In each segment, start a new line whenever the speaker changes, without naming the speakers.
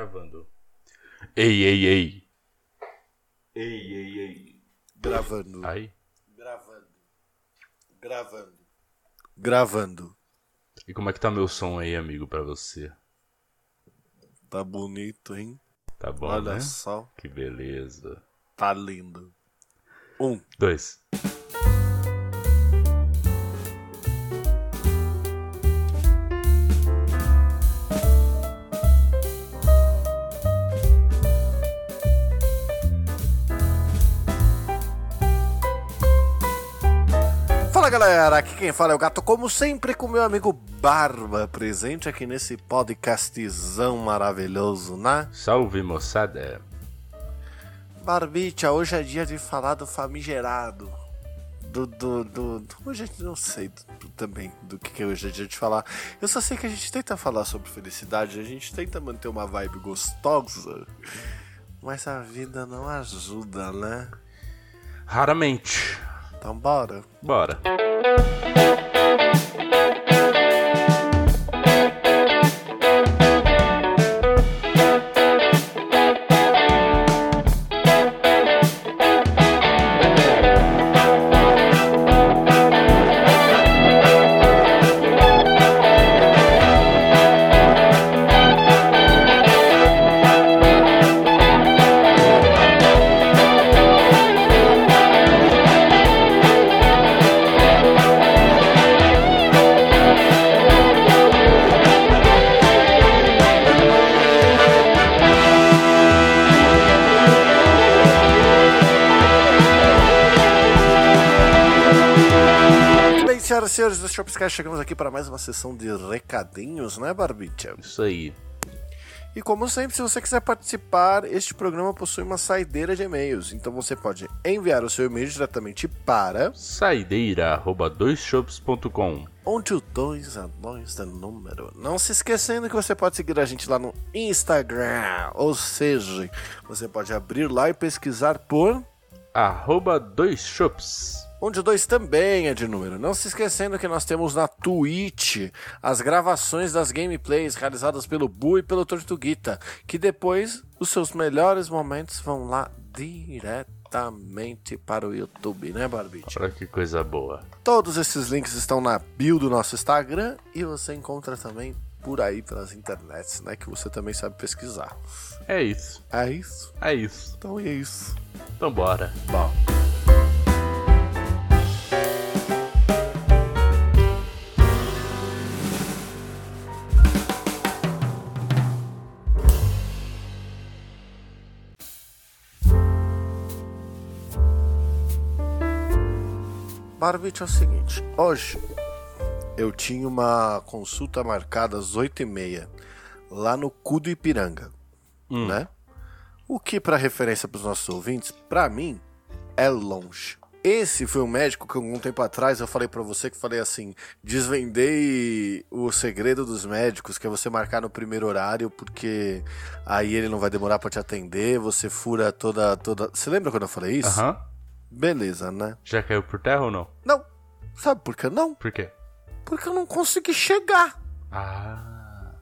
Gravando. Ei, ei, ei.
Ei, ei, ei.
Gravando.
Aí.
Gravando. Gravando. Gravando.
E como é que tá meu som aí, amigo, pra você?
Tá bonito, hein?
Tá bom,
Olha
né?
só.
Que beleza.
Tá lindo. Um.
Dois.
Galera, aqui quem fala é o Gato, como sempre com meu amigo Barba, presente aqui nesse podcastzão maravilhoso, né?
Salve, moçada.
Barbicha, hoje é dia de falar do famigerado. Do, do, do, do- Hoje eu não sei do- também do que, que hoje é dia de falar. Eu só sei que a gente tenta falar sobre felicidade, a gente tenta manter uma vibe gostosa, mas a vida não ajuda, né?
Raramente.
Então bora.
Bora.
Chegamos aqui para mais uma sessão de recadinhos, né, Barbicha?
Isso aí.
E como sempre, se você quiser participar, este programa possui uma saideira de e-mails. Então você pode enviar o seu e-mail diretamente para
Saideira, arroba doisshops.com.
onde o 2 a 2 é número. Não se esquecendo que você pode seguir a gente lá no Instagram. Ou seja, você pode abrir lá e pesquisar por
Arroba doisshops.
Onde o 2 também é de número. Não se esquecendo que nós temos na Twitch as gravações das gameplays realizadas pelo Bu e pelo Tortuguita, que depois os seus melhores momentos vão lá diretamente para o YouTube, né, Barbite?
Olha que coisa boa.
Todos esses links estão na bio do nosso Instagram e você encontra também por aí pelas internets, né, que você também sabe pesquisar.
É isso.
É isso?
É isso.
Então é isso.
Então bora.
Bom. Barbite é o seguinte, hoje eu tinha uma consulta marcada às 8h30 lá no Cu do Ipiranga, né? O que, para referência para os nossos ouvintes, para mim é longe. Esse foi um médico que algum tempo atrás eu falei para você que falei assim, desvendei o segredo dos médicos, que é você marcar no primeiro horário, porque aí ele não vai demorar para te atender, você fura toda toda. Você lembra quando eu falei isso?
Aham.
Beleza, né?
Já caiu por terra ou não?
Não. Sabe por que não?
Por quê?
Porque eu não consegui chegar.
Ah.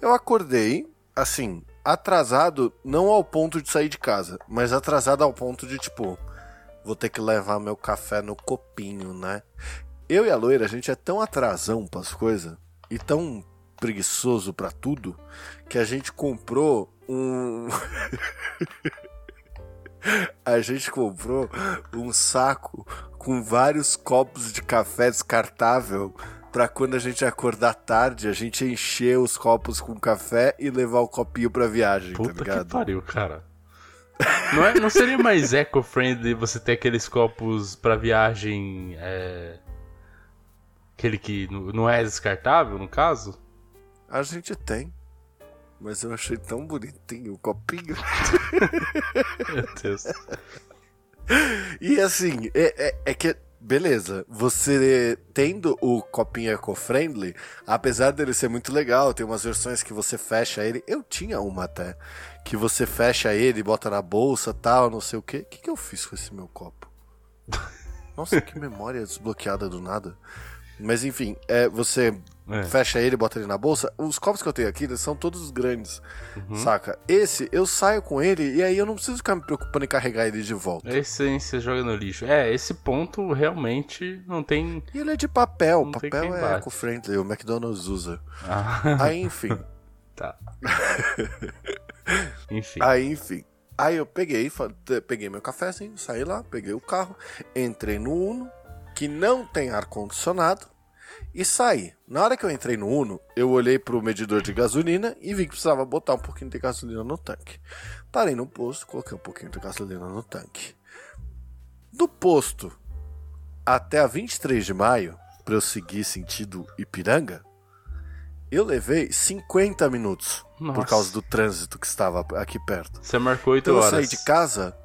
Eu acordei, assim, atrasado, não ao ponto de sair de casa, mas atrasado ao ponto de, tipo, vou ter que levar meu café no copinho, né? Eu e a loira, a gente é tão atrasão pras coisas e tão preguiçoso pra tudo que a gente comprou um. a gente comprou um saco com vários copos de café descartável pra quando a gente acordar tarde, a gente encher os copos com café e levar o copinho pra viagem, tá
Puta que
ligado?
pariu, cara. Não, é, não seria mais eco-friendly você ter aqueles copos pra viagem. É... Aquele que não é descartável, no caso?
A gente tem. Mas eu achei tão bonitinho o copinho.
Meu Deus.
E assim, é, é, é que, beleza, você tendo o copinho eco-friendly, apesar dele ser muito legal, tem umas versões que você fecha ele. Eu tinha uma até. Que você fecha ele, bota na bolsa tal, não sei o quê. O que, que eu fiz com esse meu copo? Nossa, que memória desbloqueada do nada. Mas enfim, é, você
É.
fecha ele bota ele na bolsa. Os copos que eu tenho aqui eles são todos grandes, saca? Esse, eu saio com ele e aí eu não preciso ficar me preocupando em carregar ele de volta.
Esse aí você joga no lixo. É, esse ponto realmente não tem.
E ele é de papel,
Não
papel é eco-friendly, o McDonald's usa.
Ah,
Aí, enfim,
tá. Enfim.
aí, enfim. Aí eu peguei, peguei meu cafezinho, saí lá, peguei o carro, entrei no Uno, que não tem ar-condicionado, e saí. Na hora que eu entrei no Uno, eu olhei pro medidor de gasolina e vi que precisava botar um pouquinho de gasolina no tanque. Parei no posto, coloquei um pouquinho de gasolina no tanque. Do posto até a 23 de maio, para eu seguir sentido Ipiranga, eu levei 50 minutos por
Nossa.
causa do trânsito que estava aqui perto.
Você marcou 8
Então eu
horas.
saí de casa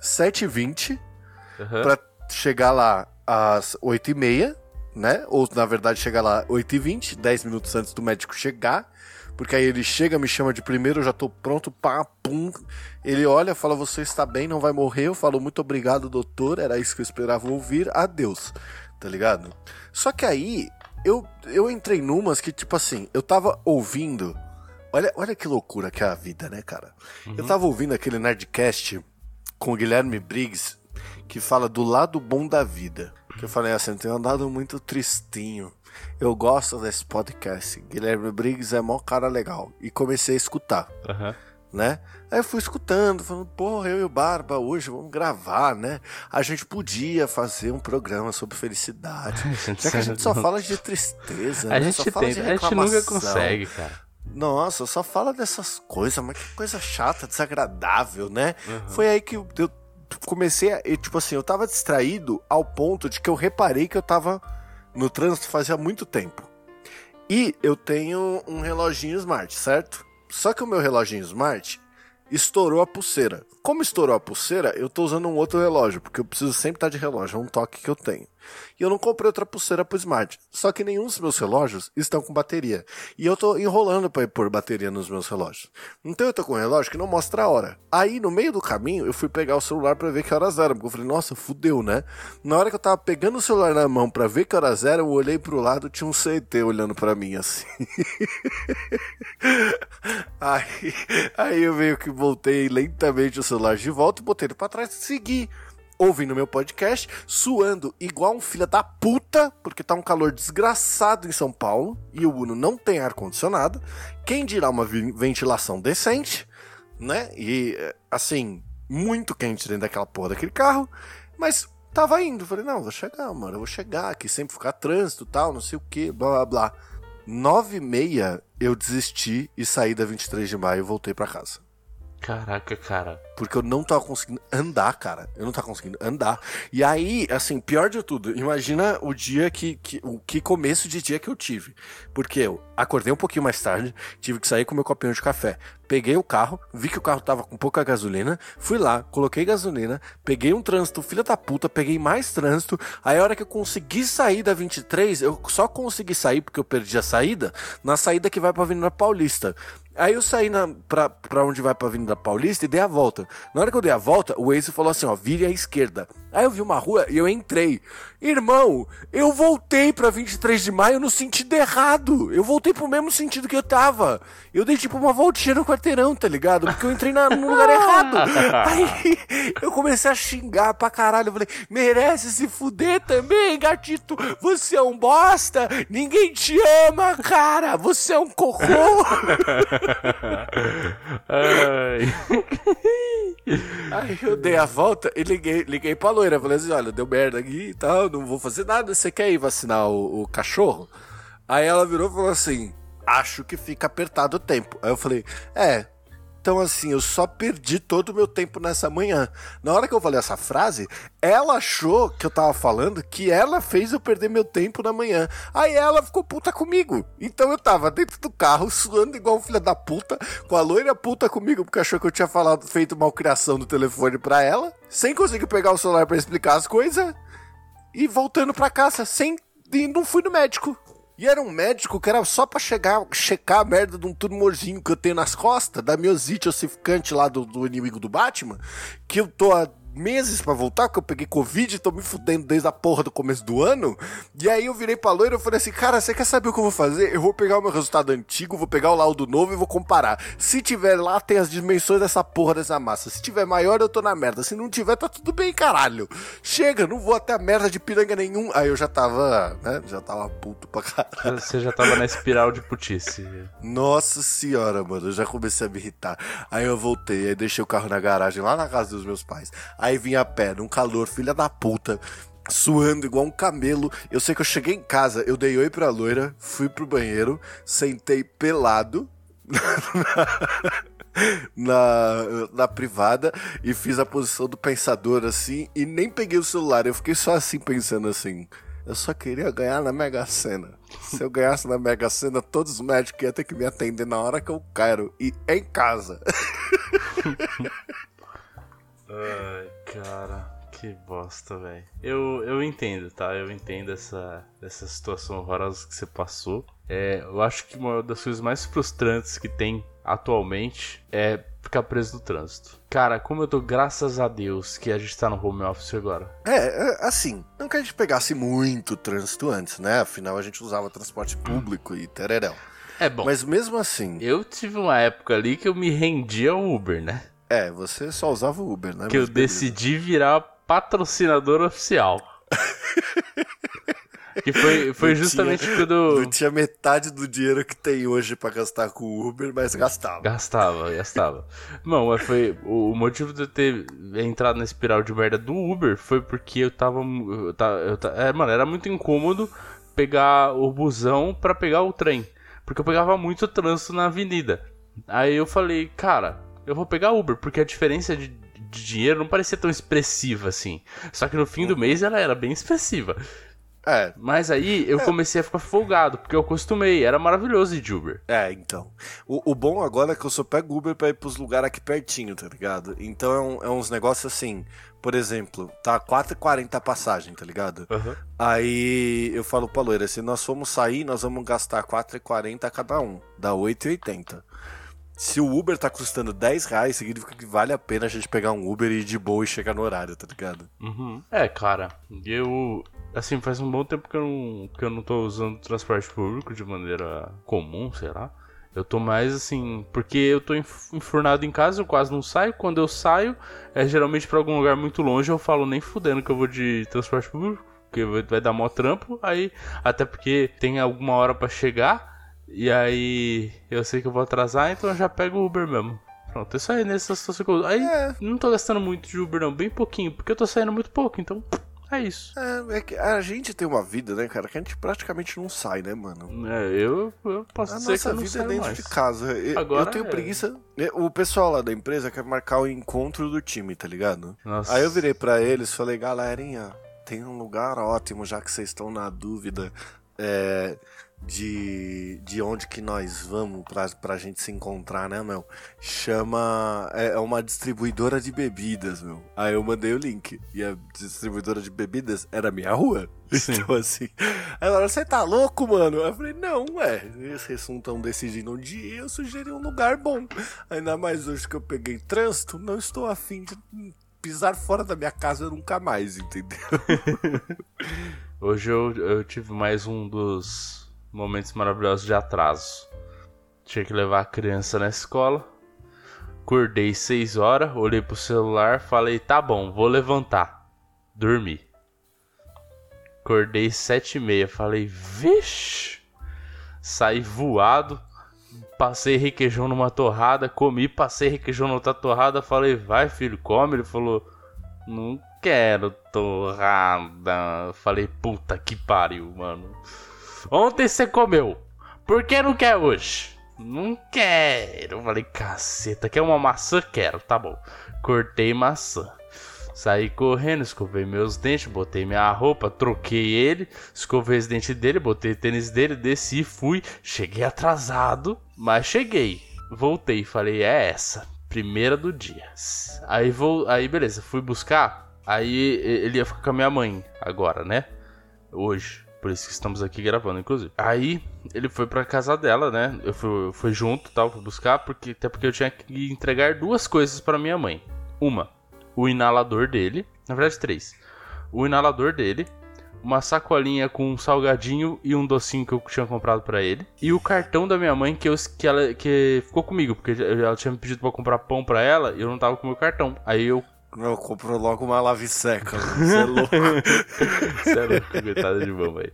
7h20
Aham.
pra chegar lá às 8h30, né? Ou na verdade chegar lá 8h20, 10 minutos antes do médico chegar. Porque aí ele chega, me chama de primeiro, eu já tô pronto, pá, pum. Ele olha, fala, você está bem, não vai morrer. Eu falo, muito obrigado, doutor. Era isso que eu esperava ouvir. Adeus. Tá ligado? Só que aí, eu, eu entrei numas que, tipo assim, eu tava ouvindo. Olha, olha que loucura que é a vida, né, cara? Eu tava ouvindo aquele Nerdcast com o Guilherme Briggs, que fala do lado bom da vida. Que eu falei assim, eu tenho andado muito tristinho. Eu gosto desse podcast. Guilherme Briggs é mó cara legal. E comecei a escutar,
Aham.
né? Aí eu fui escutando, falando, porra, eu e o Barba hoje vamos gravar, né? A gente podia fazer um programa sobre felicidade. Já que a gente só fala de tristeza,
A
né?
gente
só fala de
tenta, a gente nunca
reclamação.
consegue, cara.
Nossa, só fala dessas coisas, mas que coisa chata, desagradável, né? Foi aí que eu comecei a. e, Tipo assim, eu tava distraído ao ponto de que eu reparei que eu tava no trânsito fazia muito tempo. E eu tenho um reloginho smart, certo? Só que o meu reloginho smart estourou a pulseira. Como estourou a pulseira, eu tô usando um outro relógio, porque eu preciso sempre estar de relógio, é um toque que eu tenho. E eu não comprei outra pulseira pro Smart. Só que nenhum dos meus relógios estão com bateria. E eu tô enrolando pra pôr bateria nos meus relógios. Então eu tô com um relógio que não mostra a hora. Aí, no meio do caminho, eu fui pegar o celular pra ver que horas eram. Porque eu falei, nossa, fudeu, né? Na hora que eu tava pegando o celular na mão pra ver que horas eram, eu olhei pro lado, tinha um CT olhando pra mim assim. aí, aí eu meio que voltei lentamente o celular de volta, botei ele pra trás e segui ouvindo meu podcast, suando igual um filho da puta, porque tá um calor desgraçado em São Paulo e o Uno não tem ar-condicionado. Quem dirá uma ventilação decente, né? E eh, assim, muito quente dentro daquela porra daquele carro, mas tava indo. Falei, não, vou chegar, mano, eu vou chegar aqui, sempre ficar trânsito tal, não sei o que, blá blá blá. Nove e meia eu desisti e saí da 23 de maio e voltei pra casa.
Caraca, cara.
Porque eu não tava conseguindo andar, cara. Eu não tava conseguindo andar. E aí, assim, pior de tudo, imagina o dia que, que. O que começo de dia que eu tive. Porque eu acordei um pouquinho mais tarde, tive que sair com meu copinho de café. Peguei o carro, vi que o carro tava com pouca gasolina, fui lá, coloquei gasolina, peguei um trânsito, filha da puta, peguei mais trânsito. Aí a hora que eu consegui sair da 23, eu só consegui sair porque eu perdi a saída, na saída que vai pra Avenida Paulista. Aí eu saí na, pra, pra onde vai pra Avenida Paulista e dei a volta. Na hora que eu dei a volta, o Waze falou assim, ó, vire à esquerda. Aí eu vi uma rua e eu entrei. Irmão, eu voltei pra 23 de maio no sentido errado. Eu voltei pro mesmo sentido que eu tava. Eu dei tipo uma voltinha no quarteirão, tá ligado? Porque eu entrei na, no lugar errado. Aí eu comecei a xingar pra caralho. Eu falei, merece se fuder também, gatito. Você é um bosta. Ninguém te ama, cara. Você é um cocô.
Ai.
Aí eu dei a volta e liguei, liguei pra loira. Falei assim: olha, deu merda aqui e tal, não vou fazer nada. Você quer ir vacinar o, o cachorro? Aí ela virou e falou assim: acho que fica apertado o tempo. Aí eu falei: é. Então, assim, eu só perdi todo o meu tempo nessa manhã. Na hora que eu falei essa frase, ela achou que eu tava falando que ela fez eu perder meu tempo na manhã. Aí ela ficou puta comigo. Então eu tava dentro do carro, suando igual um filho da puta, com a loira puta comigo, porque achou que eu tinha falado, feito malcriação do telefone pra ela, sem conseguir pegar o celular pra explicar as coisas, e voltando pra casa, sem. E não fui no médico. E era um médico que era só pra chegar, checar a merda de um tumorzinho que eu tenho nas costas, da miosite ossificante lá do, do inimigo do Batman, que eu tô há meses pra voltar, porque eu peguei Covid e tô me fudendo desde a porra do começo do ano. E aí eu virei pra loira e falei assim, cara, você quer saber o que eu vou fazer? Eu vou pegar o meu resultado antigo, vou pegar o laudo novo e vou comparar. Se tiver lá, tem as dimensões dessa porra dessa massa. Se tiver maior, eu tô na merda. Se não tiver, tá tudo bem, caralho. Chega, não vou até a merda de piranga nenhum. Aí eu já tava, né, já tava puto pra caralho.
Você já tava na espiral de putice.
Nossa senhora, mano, eu já comecei a me irritar. Aí eu voltei, aí deixei o carro na garagem, lá na casa dos meus pais. Aí vim a pé, num calor, filha da puta. Suando igual um camelo. Eu sei que eu cheguei em casa, eu dei oi pra loira, fui pro banheiro, sentei pelado na, na privada e fiz a posição do pensador assim e nem peguei o celular. Eu fiquei só assim pensando assim. Eu só queria ganhar na Mega Sena. Se eu ganhasse na Mega Sena, todos os médicos iam ter que me atender na hora que eu quero e em casa.
Ai, cara, que bosta, velho. Eu, eu entendo, tá? Eu entendo essa, essa situação horrorosa que você passou. É, eu acho que uma das coisas mais frustrantes que tem atualmente é ficar preso no trânsito. Cara, como eu tô, graças a Deus, que a gente tá no home office agora.
É, é, assim, não que a gente pegasse muito trânsito antes, né? Afinal, a gente usava transporte público e tereréu.
É bom.
Mas mesmo assim,
Eu tive uma época ali que eu me rendia ao Uber, né?
É, você só usava o Uber, né?
Que eu decidi virar patrocinador oficial. que foi, foi
Não
justamente
tinha-
quando.
Não tinha metade do dinheiro que tem hoje pra gastar com o Uber, mas gastava.
Gastava, gastava. Não, mas foi. O motivo de eu ter entrado na espiral de merda do Uber foi porque eu tava. Eu tava, eu ta- é, mano, era muito incômodo pegar o busão pra pegar o trem. Porque eu pegava muito trânsito na avenida. Aí eu falei, cara, eu vou pegar Uber, porque a diferença de, de dinheiro não parecia tão expressiva assim. Só que no fim do mês ela era bem expressiva.
É,
Mas aí eu comecei a ficar folgado, porque eu acostumei, era maravilhoso ir de Uber.
É, então. O, o bom agora é que eu só pego Uber pra ir pros lugares aqui pertinho, tá ligado? Então é, um- é uns negócios assim. Por exemplo, tá 4,40 a passagem, tá ligado? Aí eu falo pra loira, se nós formos sair, nós vamos gastar 4,40 cada um. Dá 8,80. Se o Uber tá custando 10 reais, significa que vale a pena a gente pegar um Uber e ir de boa e chegar no horário, tá ligado?
Uhum. É, cara, eu. Assim, faz um bom tempo que eu não, que eu não tô usando transporte público de maneira comum, sei lá. Eu tô mais assim, porque eu tô enf- enfurnado em casa, eu quase não saio. Quando eu saio, é geralmente pra algum lugar muito longe, eu falo nem fudendo que eu vou de transporte público, porque vai, dar mó trampo. Aí, até porque tem alguma hora pra chegar, e aí eu sei que eu vou atrasar, então eu já pego o Uber mesmo. Pronto, é isso aí nessa situação que eu... Aí não tô gastando muito de Uber não, bem pouquinho, porque eu tô saindo muito pouco, então é isso.
É, é que a gente tem uma vida, né, cara, que a gente praticamente não sai, né, mano?
É, eu, eu posso
A
dizer que
nossa
eu não
vida é dentro
mais.
de casa. Eu,
Agora
eu tenho
é.
preguiça. O pessoal lá da empresa quer marcar o encontro do time, tá ligado?
Nossa.
Aí eu virei pra eles e falei, galerinha, tem um lugar ótimo, já que vocês estão na dúvida é, de, de onde que nós vamos pra, pra gente se encontrar, né, meu? Chama. É, é uma distribuidora de bebidas, meu. Aí eu mandei o link. E a distribuidora de bebidas era a minha rua.
Sim.
Então, assim. Aí ela você tá louco, mano? Aí eu falei, não, ué. Vocês não estão decidindo onde ir, eu sugeri um lugar bom. Ainda mais hoje que eu peguei trânsito, não estou afim de pisar fora da minha casa nunca mais, entendeu?
Hoje eu, eu tive mais um dos momentos maravilhosos de atraso. Tinha que levar a criança na escola. Acordei 6 horas, olhei pro celular, falei, tá bom, vou levantar. Dormi. Acordei 7 e meia, falei, vixe. Saí voado, passei requeijão numa torrada, comi, passei requeijão noutra torrada, falei, vai filho, come. Ele falou, não quero torrada. Falei, puta que pariu, mano. Ontem você comeu. Por que não quer hoje? Não quero. Falei, caceta, quer uma maçã? Quero, tá bom. Cortei maçã. Saí correndo, escovei meus dentes, botei minha roupa, troquei ele, escovei os dentes dele, botei o tênis dele, desci, fui. Cheguei atrasado, mas cheguei. Voltei, falei, é essa. Primeira do dia. Aí vou. Aí beleza, fui buscar. Aí ele ia ficar com a minha mãe agora, né? Hoje. Por isso que estamos aqui gravando, inclusive. Aí ele foi pra casa dela, né? Eu fui, eu fui junto, tal, fui buscar, porque até porque eu tinha que entregar duas coisas pra minha mãe. Uma, o inalador dele. Na verdade, três. O inalador dele, uma sacolinha com um salgadinho e um docinho que eu tinha comprado pra ele. E o cartão da minha mãe que, eu, que, ela, que ficou comigo, porque ela tinha me pedido pra comprar pão pra ela e eu não tava com o meu cartão. Aí eu.
Não, comprou logo uma lave seca. Você é louco.
Você é louco, coitada de mamãe.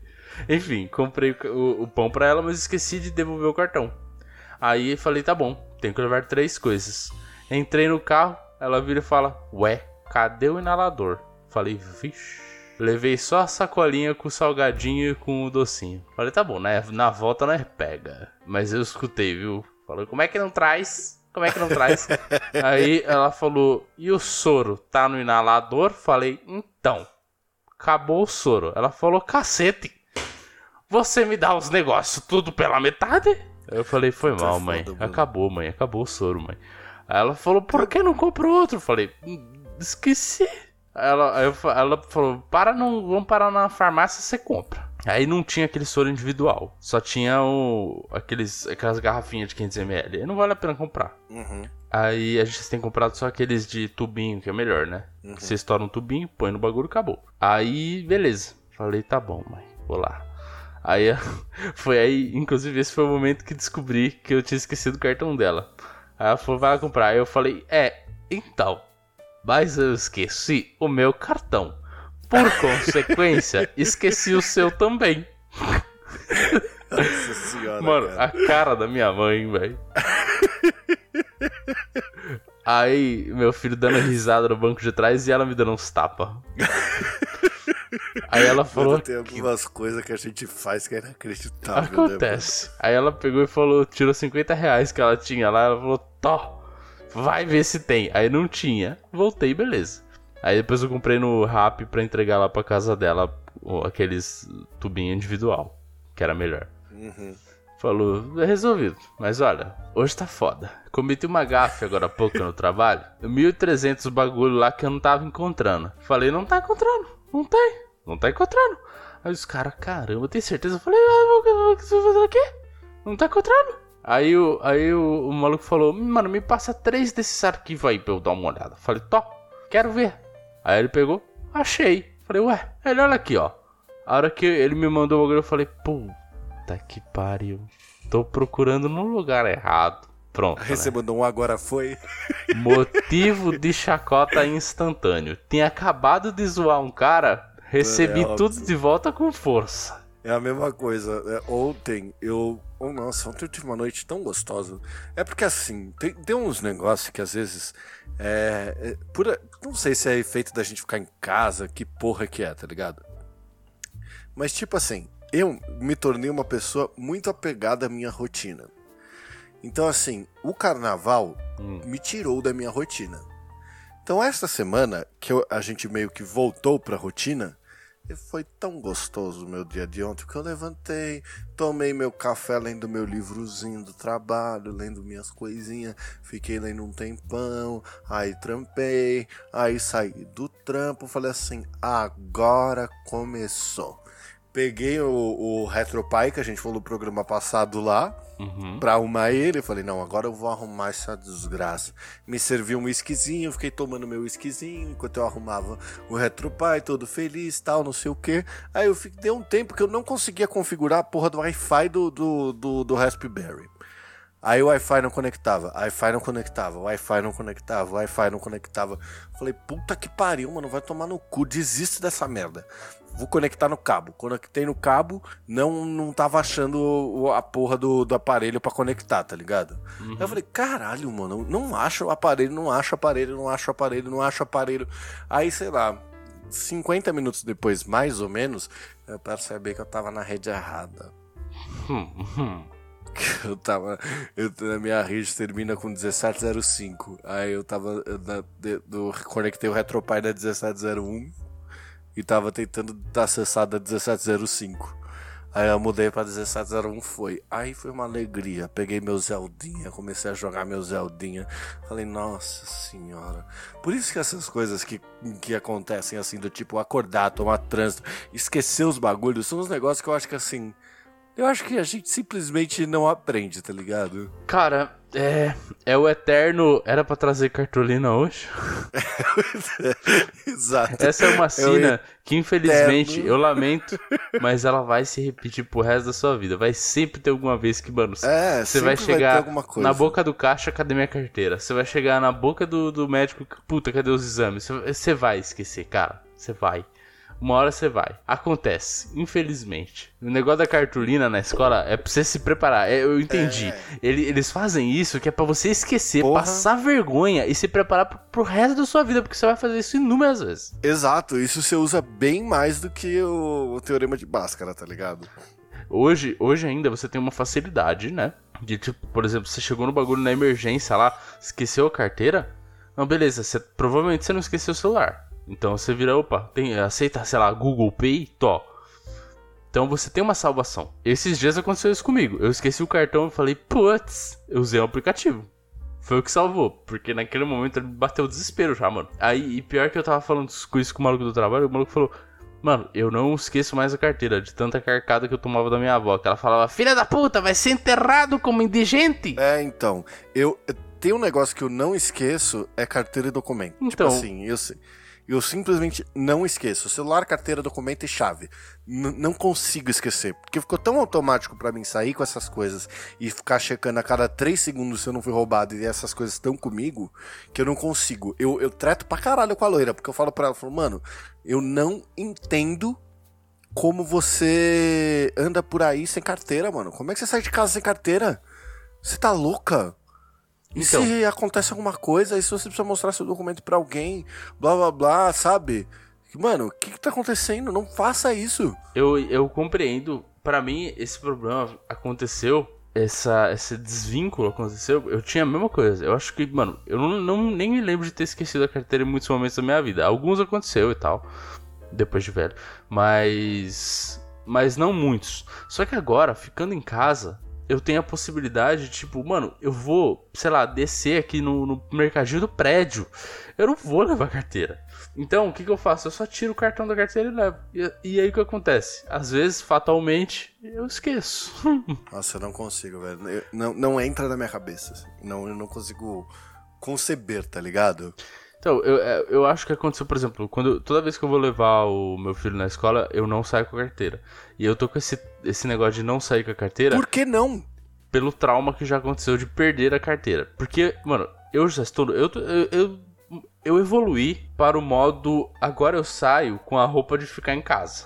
Enfim, comprei o, o pão pra ela, mas esqueci de devolver o cartão. Aí falei, tá bom, tenho que levar três coisas. Entrei no carro, ela vira e fala, ué, cadê o inalador? Falei, vixe. Levei só a sacolinha com o salgadinho e com o docinho. Falei, tá bom, né? Na volta nós pega. Mas eu escutei, viu? Falou, como é que não traz? Como é que não traz? Aí ela falou, e o soro? Tá no inalador? Falei, então. Acabou o soro. Ela falou, cacete. Você me dá os negócios tudo pela metade? Eu falei, foi mal, mãe. Acabou, mãe. Acabou o soro, mãe. Aí ela falou, por que não comprou outro? Eu falei, hum, esqueci. Ela, eu, ela falou, para não, vamos parar na farmácia, você compra. Aí não tinha aquele soro individual. Só tinha o, aqueles, aquelas garrafinhas de 500ml. Aí não vale a pena comprar.
Uhum.
Aí a gente tem comprado só aqueles de tubinho, que é melhor, né? Uhum. Você estoura um tubinho, põe no bagulho e acabou. Aí, beleza. Falei, tá bom, mãe. Vou lá. Aí foi aí, inclusive, esse foi o momento que descobri que eu tinha esquecido o cartão dela. Aí ela falou, vai comprar. Aí eu falei, é, então. Mas eu esqueci o meu cartão. Por consequência, esqueci o seu também.
Nossa senhora.
Mano,
cara.
a cara da minha mãe, velho. Aí, meu filho dando risada no banco de trás e ela me dando uns tapas. Aí ela falou.
Tem algumas que... coisas que a gente faz que é inacreditável.
Né, Acontece. Né, Aí ela pegou e falou, tirou 50 reais que ela tinha lá. Ela falou, Tó, vai ver se tem. Aí não tinha. Voltei, beleza. Aí depois eu comprei no Rap pra entregar lá pra casa dela aqueles tubinho individual, que era melhor.
Uhum.
Falou, é resolvido. Mas olha, hoje tá foda. Cometi uma gafe agora há pouco no trabalho. 1.300 bagulho lá que eu não tava encontrando. Falei, não tá encontrando. Não tem. Não tá encontrando. Aí os caras, caramba, tem certeza? Eu falei, ah, o que você vai fazer aqui? Não tá encontrando. Aí, o, aí o, o, maluco falou, mano, me passa três desses arquivos aí pra eu dar uma olhada. Falei, top, quero ver. Aí ele pegou, achei. Falei, ué, ele olha aqui, ó. A hora que ele me mandou o bagulho, eu falei, puta que pariu. Tô procurando no lugar errado. Pronto.
Aí você né? mandou um agora foi.
Motivo de chacota instantâneo. Tinha acabado de zoar um cara Recebi é, tudo de volta com força.
É a mesma coisa. É, ontem eu. Oh, nossa, ontem eu tive uma noite tão gostosa. É porque assim, tem, tem uns negócios que às vezes. É, é, por, não sei se é efeito da gente ficar em casa, que porra que é, tá ligado? Mas tipo assim, eu me tornei uma pessoa muito apegada à minha rotina. Então assim, o carnaval hum. me tirou da minha rotina. Então esta semana que eu, a gente meio que voltou pra rotina, e foi tão gostoso o meu dia de ontem que eu levantei, tomei meu café lendo meu livrozinho do trabalho, lendo minhas coisinhas, fiquei lendo um tempão, aí trampei, aí saí do trampo, falei assim: agora começou. Peguei o, o RetroPie que a gente falou no programa passado lá, uhum. pra arrumar ele. Eu falei, não, agora eu vou arrumar essa desgraça. Me serviu um whiskyzinho, fiquei tomando meu whiskyzinho enquanto eu arrumava o RetroPie, todo feliz tal, não sei o que. Aí eu fiquei, deu um tempo que eu não conseguia configurar a porra do Wi-Fi do, do, do, do Raspberry. Aí o Wi-Fi não conectava, Wi-Fi não conectava, Wi-Fi não conectava, Wi-Fi não conectava. Falei, puta que pariu, mano, vai tomar no cu, desiste dessa merda vou conectar no cabo. Conectei no cabo, não não tava achando a porra do, do aparelho para conectar, tá ligado? Uhum. Aí eu falei, caralho, mano, não acho o aparelho, não acho o aparelho, não acho o aparelho, não acho o aparelho. Aí, sei lá, 50 minutos depois, mais ou menos, eu percebi que eu tava na rede errada. Eu tava. Eu, na minha rede termina com 1705. Aí eu tava. Eu, eu, conectei o RetroPie da 1701 e tava tentando acessar da 1705. Aí eu mudei pra 1701 foi. Aí foi uma alegria. Peguei meu Zeldinha, comecei a jogar meu Zeldinha. Falei, nossa senhora. Por isso que essas coisas que, que acontecem assim, do tipo acordar, tomar trânsito, esquecer os bagulhos, são uns negócios que eu acho que assim. Eu acho que a gente simplesmente não aprende, tá ligado?
Cara, é. É o eterno. Era pra trazer cartolina hoje?
Exato.
Essa é uma sina que, infelizmente,
eterno.
eu lamento, mas ela vai se repetir pro resto da sua vida. Vai sempre ter alguma vez que, mano,
É,
você vai chegar
coisa.
na boca do caixa, cadê minha carteira? Você vai chegar na boca do, do médico, puta, cadê os exames? Você vai esquecer, cara. Você vai. Uma hora você vai. Acontece, infelizmente. O negócio da cartolina na escola é pra você se preparar. É, eu entendi. Ele- eles fazem isso que é pra você esquecer,
Porra.
passar vergonha e se preparar pro, pro resto da sua vida, porque você vai fazer isso inúmeras vezes.
Exato, isso você usa bem mais do que o, o teorema de Bhaskara, tá ligado?
Hoje, hoje ainda você tem uma facilidade, né? De tipo, por exemplo, você chegou no bagulho na emergência lá, esqueceu a carteira. Não, beleza, você, provavelmente você não esqueceu o celular. Então você vira, opa, tem, aceita, sei lá, Google Pay, tó. Então você tem uma salvação. Esses dias aconteceu isso comigo. Eu esqueci o cartão e falei, putz, eu usei o aplicativo. Foi o que salvou, porque naquele momento ele bateu o desespero já, mano. Aí, e pior que eu tava falando com isso com o maluco do trabalho, o maluco falou: Mano, eu não esqueço mais a carteira, de tanta carcada que eu tomava da minha avó. Que ela falava, filha da puta, vai ser enterrado como indigente.
É, então, eu, tem um negócio que eu não esqueço, é carteira e documento. Tipo
Então-
assim, eu, se- eu simplesmente não esqueço. Celular, carteira, documento e chave. N- não consigo esquecer, porque ficou tão automático pra mim sair com essas coisas e ficar checando a cada três segundos se eu não fui roubado e essas coisas estão comigo, que eu não consigo. Eu, eu treto pra caralho com a loira, porque eu falo pra ela, eu falo, mano, eu não entendo como você anda por aí sem carteira, mano. Como é que você sai de casa sem carteira? Você tá louca? E
Então.
se acontece alguma coisa, e se você precisa mostrar seu documento pra alguém, blá blá blá, sabe? Mano, o que, que tá acontecendo? Não faça isso.
Eu, eu compreendo. Pra mim, esse problema aconteceu. Essa, esse desvínculo aconteceu. Eu tinha a mesma coisa. Eu acho que, mano, eu não, não- nem me lembro de ter esquecido a carteira em muitos momentos da minha vida. Alguns aconteceu e tal. Depois de velho. Mas. Mas não muitos. Só que agora, ficando em casa, eu tenho a possibilidade, tipo, mano, eu vou, sei lá, descer aqui no, no mercadinho do prédio. Eu não vou levar carteira. Então, o que, que eu faço? Eu só tiro o cartão da carteira e levo. E, e aí o que acontece? Às vezes, fatalmente, eu esqueço.
Nossa, eu não consigo, velho. Eu- não, não entra na minha cabeça. assim. Não, eu não consigo conceber, tá ligado?
Então, eu, é, eu acho que aconteceu, por exemplo, quando toda vez que eu vou levar o meu filho na escola, eu não saio com a carteira. E eu tô com esse, esse negócio de não sair com a carteira
Por que não?
pelo trauma que já aconteceu de perder a carteira. Porque, mano, eu já estou. Eu, eu, eu, eu evoluí para o modo. Agora eu saio com a roupa de ficar em casa.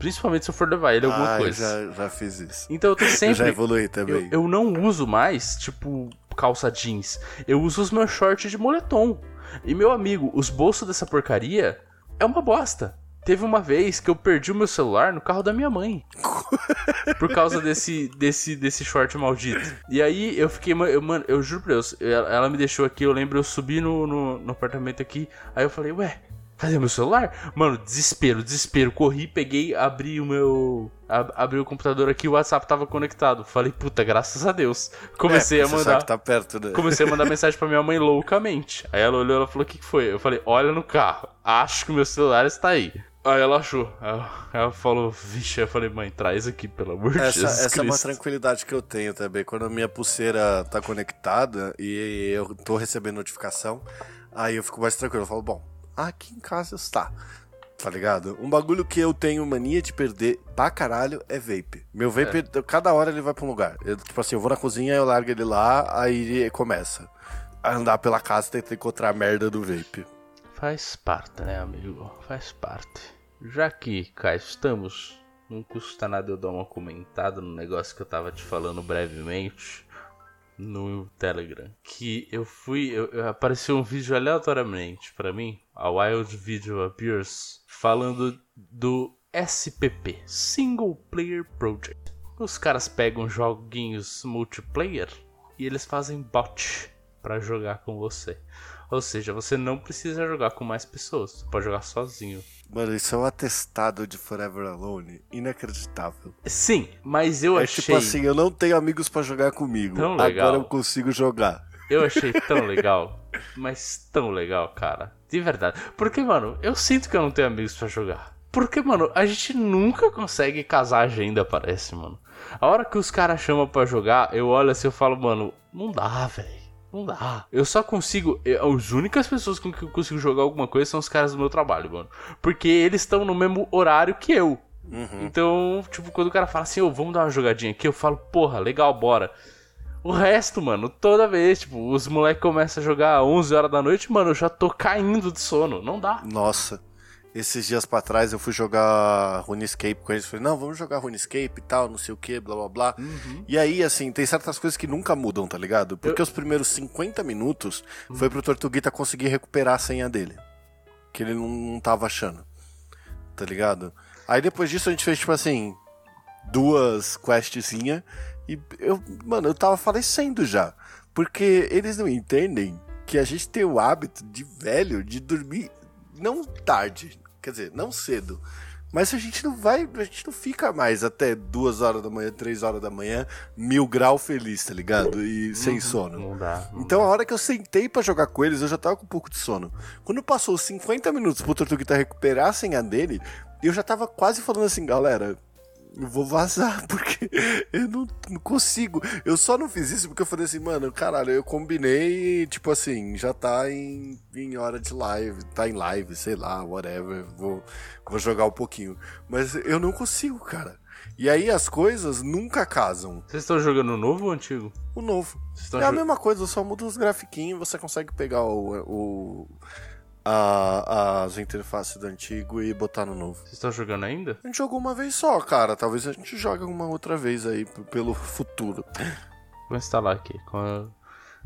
Principalmente se eu for levar ele alguma
ah, eu
coisa.
já, já fiz isso.
Então eu tô
Eu já
sempre.
evoluí
Eu,
também.
eu não uso mais, tipo, calça jeans. Eu uso os meus shorts de moletom. E meu amigo, os bolsos dessa porcaria é uma bosta. Teve uma vez que eu perdi o meu celular no carro da minha mãe. por causa desse, desse, desse short maldito. E aí eu fiquei, eu, mano, eu juro pra Deus, ela, ela me deixou aqui, eu lembro, eu subi no, no, no apartamento aqui. Aí eu falei, ué, cadê meu celular? Mano, desespero, desespero. Corri, peguei, abri o meu. ab- abri o computador aqui, o WhatsApp tava conectado. Falei, puta, graças a Deus. Comecei
É,
a mandar.
tá perto, né?
Comecei a mandar mensagem pra minha mãe loucamente. Aí ela olhou e falou: O que, que foi? Eu falei: Olha no carro, acho que o meu celular está aí. Aí ela achou. Ela, ela falou: Vixe, eu falei: Mãe, traz aqui, pelo amor de
Essa,
Jesus
essa é uma tranquilidade que eu tenho também. Quando a minha pulseira tá conectada e eu tô recebendo notificação, aí eu fico mais tranquilo. Eu falo, bom, aqui em casa está. Tá ligado? Um bagulho que eu tenho mania de perder pra caralho é vape. Meu vape, cada hora ele vai pra um lugar. Eu, tipo assim, eu vou na cozinha, eu largo ele lá, aí começa a andar pela casa tentando encontrar a merda do vape.
Faz parte, né, amigo? Faz parte. Já que cá estamos, não custa nada eu dar uma comentada no negócio que eu tava te falando brevemente no Telegram. Que eu fui. eu- eu- apareceu um vídeo aleatoriamente pra mim, a Wild Video Appears, falando do SPP Single Player Project. Os caras pegam joguinhos multiplayer e eles fazem bot pra jogar com você. Ou seja, você não precisa jogar com mais pessoas, você pode jogar sozinho.
Mano, isso é um atestado de Forever Alone inacreditável.
Sim, mas eu
é
achei.
tipo assim, eu não tenho amigos pra jogar comigo.
Tão legal.
Agora eu consigo jogar.
Eu achei tão legal. mas tão legal, cara. De verdade. Porque, mano, eu sinto que eu não tenho amigos pra jogar. Porque, mano, a gente nunca consegue casar a agenda, parece, mano. A hora que os caras chamam pra jogar, eu olho assim e falo, mano, não dá, velho. Não dá. Eu só consigo. eu- As únicas pessoas com que eu consigo jogar alguma coisa são os caras do meu trabalho, mano. Porque eles estão no mesmo horário que eu. Então, tipo, quando o cara fala assim, ô, vamos dar uma jogadinha aqui, eu falo, porra, legal, bora. O resto, mano, toda vez, tipo, os moleques começam a jogar 11 horas da noite, mano, eu já tô caindo de sono. Não dá.
Nossa, esses dias pra trás eu fui jogar RuneScape com eles. Falei, não, vamos jogar RuneScape e tal, não sei o que, blá blá blá. E aí, assim, tem certas coisas que nunca mudam, tá ligado? Porque os primeiros 50 minutos foi pro Tortuguita conseguir recuperar a senha dele. Que ele não, não tava achando. Tá ligado? Aí depois disso a gente fez, tipo assim, duas questzinhas. E eu, mano, eu tava falecendo já. Porque eles não entendem que a gente tem o hábito de velho de dormir não tarde, quer dizer, não cedo. Mas a gente não vai, a gente não fica mais até duas horas da manhã, três horas da manhã, mil grau feliz, tá ligado? E sem sono.
Não dá. não
Então a hora que eu sentei pra jogar com eles, eu já tava com um pouco de sono. Quando passou os 50 minutos pro Tortuguita recuperar a senha dele, eu já tava quase falando assim, galera, eu vou vazar, porque eu não, não consigo. Eu só não fiz isso porque eu falei assim, mano, caralho, eu combinei, tipo assim, já tá em, em hora de live, tá em live, sei lá, whatever, vou, vou jogar um pouquinho. Mas eu não consigo, cara. E aí as coisas nunca casam.
Vocês estão jogando novo ou antigo?
O novo. É a mesma coisa, só muda os grafiquinhos você consegue pegar o, o- a- as interfaces do antigo e botar no novo.
Vocês estão jogando ainda?
A gente jogou uma vez só, cara. Talvez a gente jogue uma outra vez aí pelo futuro.
Vou instalar aqui.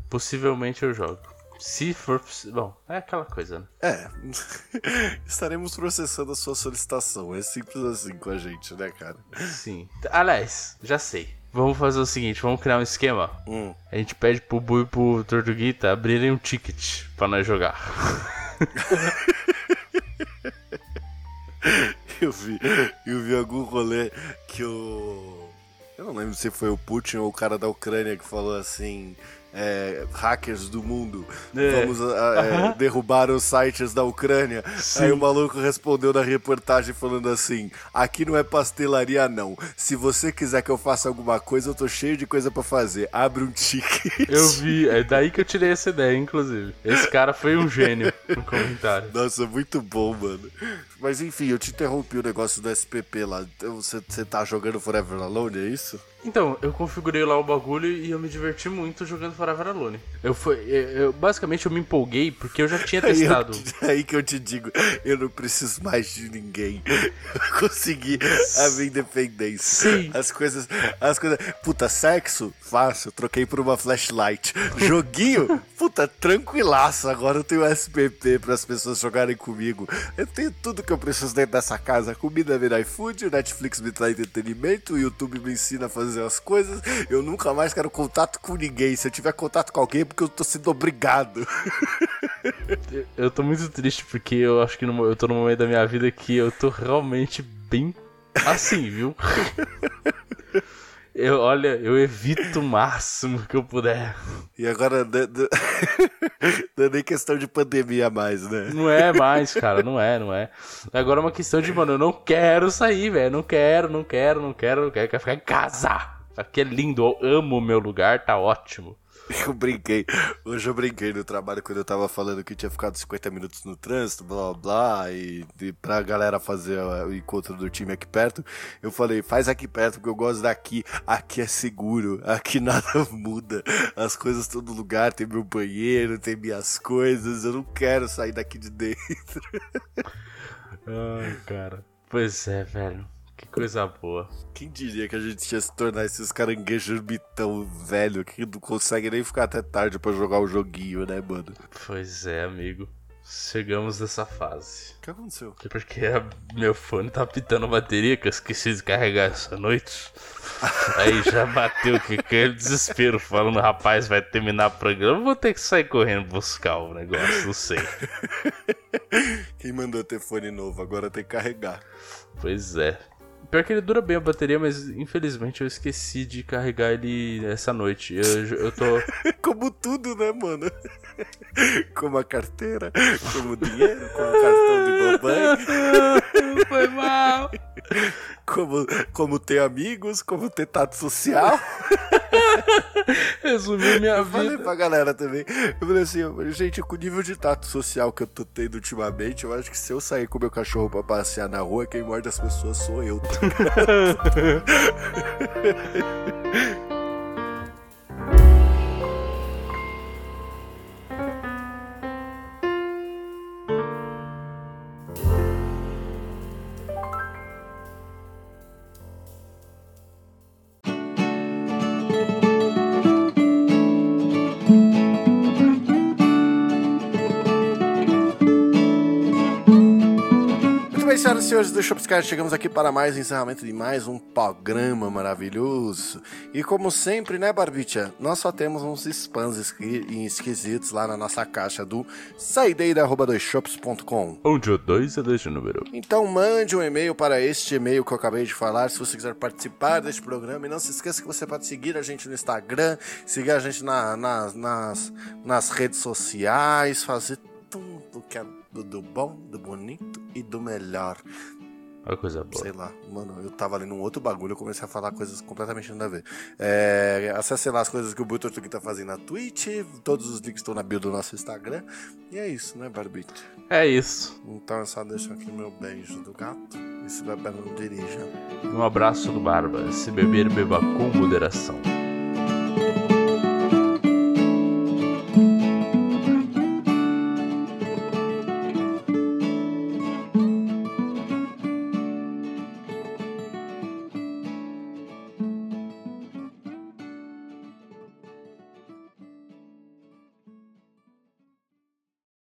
Possivelmente eu jogo. Se for. possi- Bom, é aquela coisa, né?
É. Estaremos processando a sua solicitação. É simples assim com a gente, né, cara?
Sim. Aliás, já sei. Vamos fazer o seguinte: vamos criar um esquema.
Hum.
A gente pede pro Bu e pro Tortuguita abrirem um ticket pra nós jogar.
Eu vi, eu vi algum rolê que o. Eu não lembro se foi o Putin ou o cara da Ucrânia que falou assim. É, hackers do mundo,
É.
vamos a- é, derrubar os sites da Ucrânia.
Sim.
Aí o maluco respondeu na reportagem falando assim: aqui não é pastelaria, não. Se você quiser que eu faça alguma coisa, eu tô cheio de coisa pra fazer. Abre um ticket.
Eu vi, é daí que eu tirei essa ideia, inclusive. Esse cara foi um gênio no comentário.
Nossa, muito bom, mano. Mas enfim, eu te interrompi o negócio do SPP lá. Então, Você, você tá jogando Forever Alone, é isso?
Então, eu configurei lá o bagulho e eu me diverti muito jogando Forever Alone. Eu foi, eu, basicamente eu me empolguei porque eu já tinha
Aí, eu
testado.
aí que eu te digo, eu não preciso mais de ninguém. Eu consegui a minha independência.
Sim.
As coisas. As coisas. Puta, sexo? Fácil, troquei por uma flashlight. Joguinho? Puta, tranquilaço. Agora eu tenho SPP para as pessoas jogarem comigo. Eu tenho tudo que eu preciso dentro dessa casa. Comida vira iFood, o Netflix me traz entretenimento, o YouTube me ensina a fazer as coisas. Eu nunca mais quero contato com ninguém. Se eu tiver contato com alguém, é porque eu tô sendo obrigado.
Eu tô muito triste porque eu acho que no- eu tô num momento da minha vida que eu tô realmente bem assim, viu? Eu, olha, eu evito o máximo que eu puder.
E agora não é nem questão de pandemia mais, né?
Não é mais, cara, não é, não é. Agora é uma questão de, mano, eu não quero sair, velho. Não quero, não quero, não quero, não quero. Quero ficar em casa. Aqui é lindo, eu amo o meu lugar, tá ótimo.
Eu brinquei. Hoje eu brinquei no trabalho quando eu tava falando que tinha ficado 50 minutos no trânsito, blá blá blá, e, e pra galera fazer o encontro do time aqui perto, eu falei, faz aqui perto, porque eu gosto daqui. Aqui é seguro, aqui nada muda. As coisas no lugar, tem meu banheiro, tem minhas coisas, eu não quero sair daqui de dentro.
Ai, cara. Pois é, velho. Que coisa boa.
Quem diria que a gente ia se tornar esses caranguejos mitão velho que não consegue nem ficar até tarde pra jogar o joguinho, né, mano?
Pois é, amigo. Chegamos nessa fase.
O que aconteceu?
Porque a- meu fone tá pitando a bateria que eu esqueci de carregar essa noite. Aí já bateu que aquele desespero falando, rapaz, vai terminar o programa, vou ter que sair correndo buscar o negócio, não sei.
Quem mandou ter fone novo agora tem que carregar.
Pois é. Pior que ele dura bem a bateria, mas infelizmente eu esqueci de carregar ele essa noite. Eu, eu tô.
Como tudo, né, mano? Como a carteira, como o dinheiro, como o cartão de mamãe.
Foi mal.
Como, como ter amigos, como ter tato social.
Resumiu minha
Eu falei
vida.
pra galera também. Eu falei assim, gente, com o nível de tato social que eu tô tendo ultimamente, eu acho que se eu sair com meu cachorro pra passear na rua, quem morde as pessoas sou eu. Muito senhores do Shopscast, chegamos aqui para mais um encerramento de mais um programa maravilhoso. E como sempre, né, Barbicha, nós só temos uns spams esqui- esquisitos lá na nossa caixa do saideira.com.
Onde o 2 é dois de número.
Então mande um e-mail para este e-mail que eu acabei de falar, se você quiser participar deste programa. E não se esqueça que você pode seguir a gente no Instagram, seguir a gente na- na- nas, nas redes sociais, fazer tudo que é do, do bom, do bonito e do melhor.
Olha coisa boa.
Sei lá, mano, eu tava lendo um outro bagulho, eu comecei a falar coisas completamente nada a ver. É, acesse lá as coisas que o Butor aqui tá fazendo na Twitch, todos os links estão na bio do nosso Instagram. E é isso, né, Barbite?
É isso.
Então eu só deixo aqui meu beijo do gato. E se beber não dirija.
Um abraço do Barba. Se beber, beba com moderação.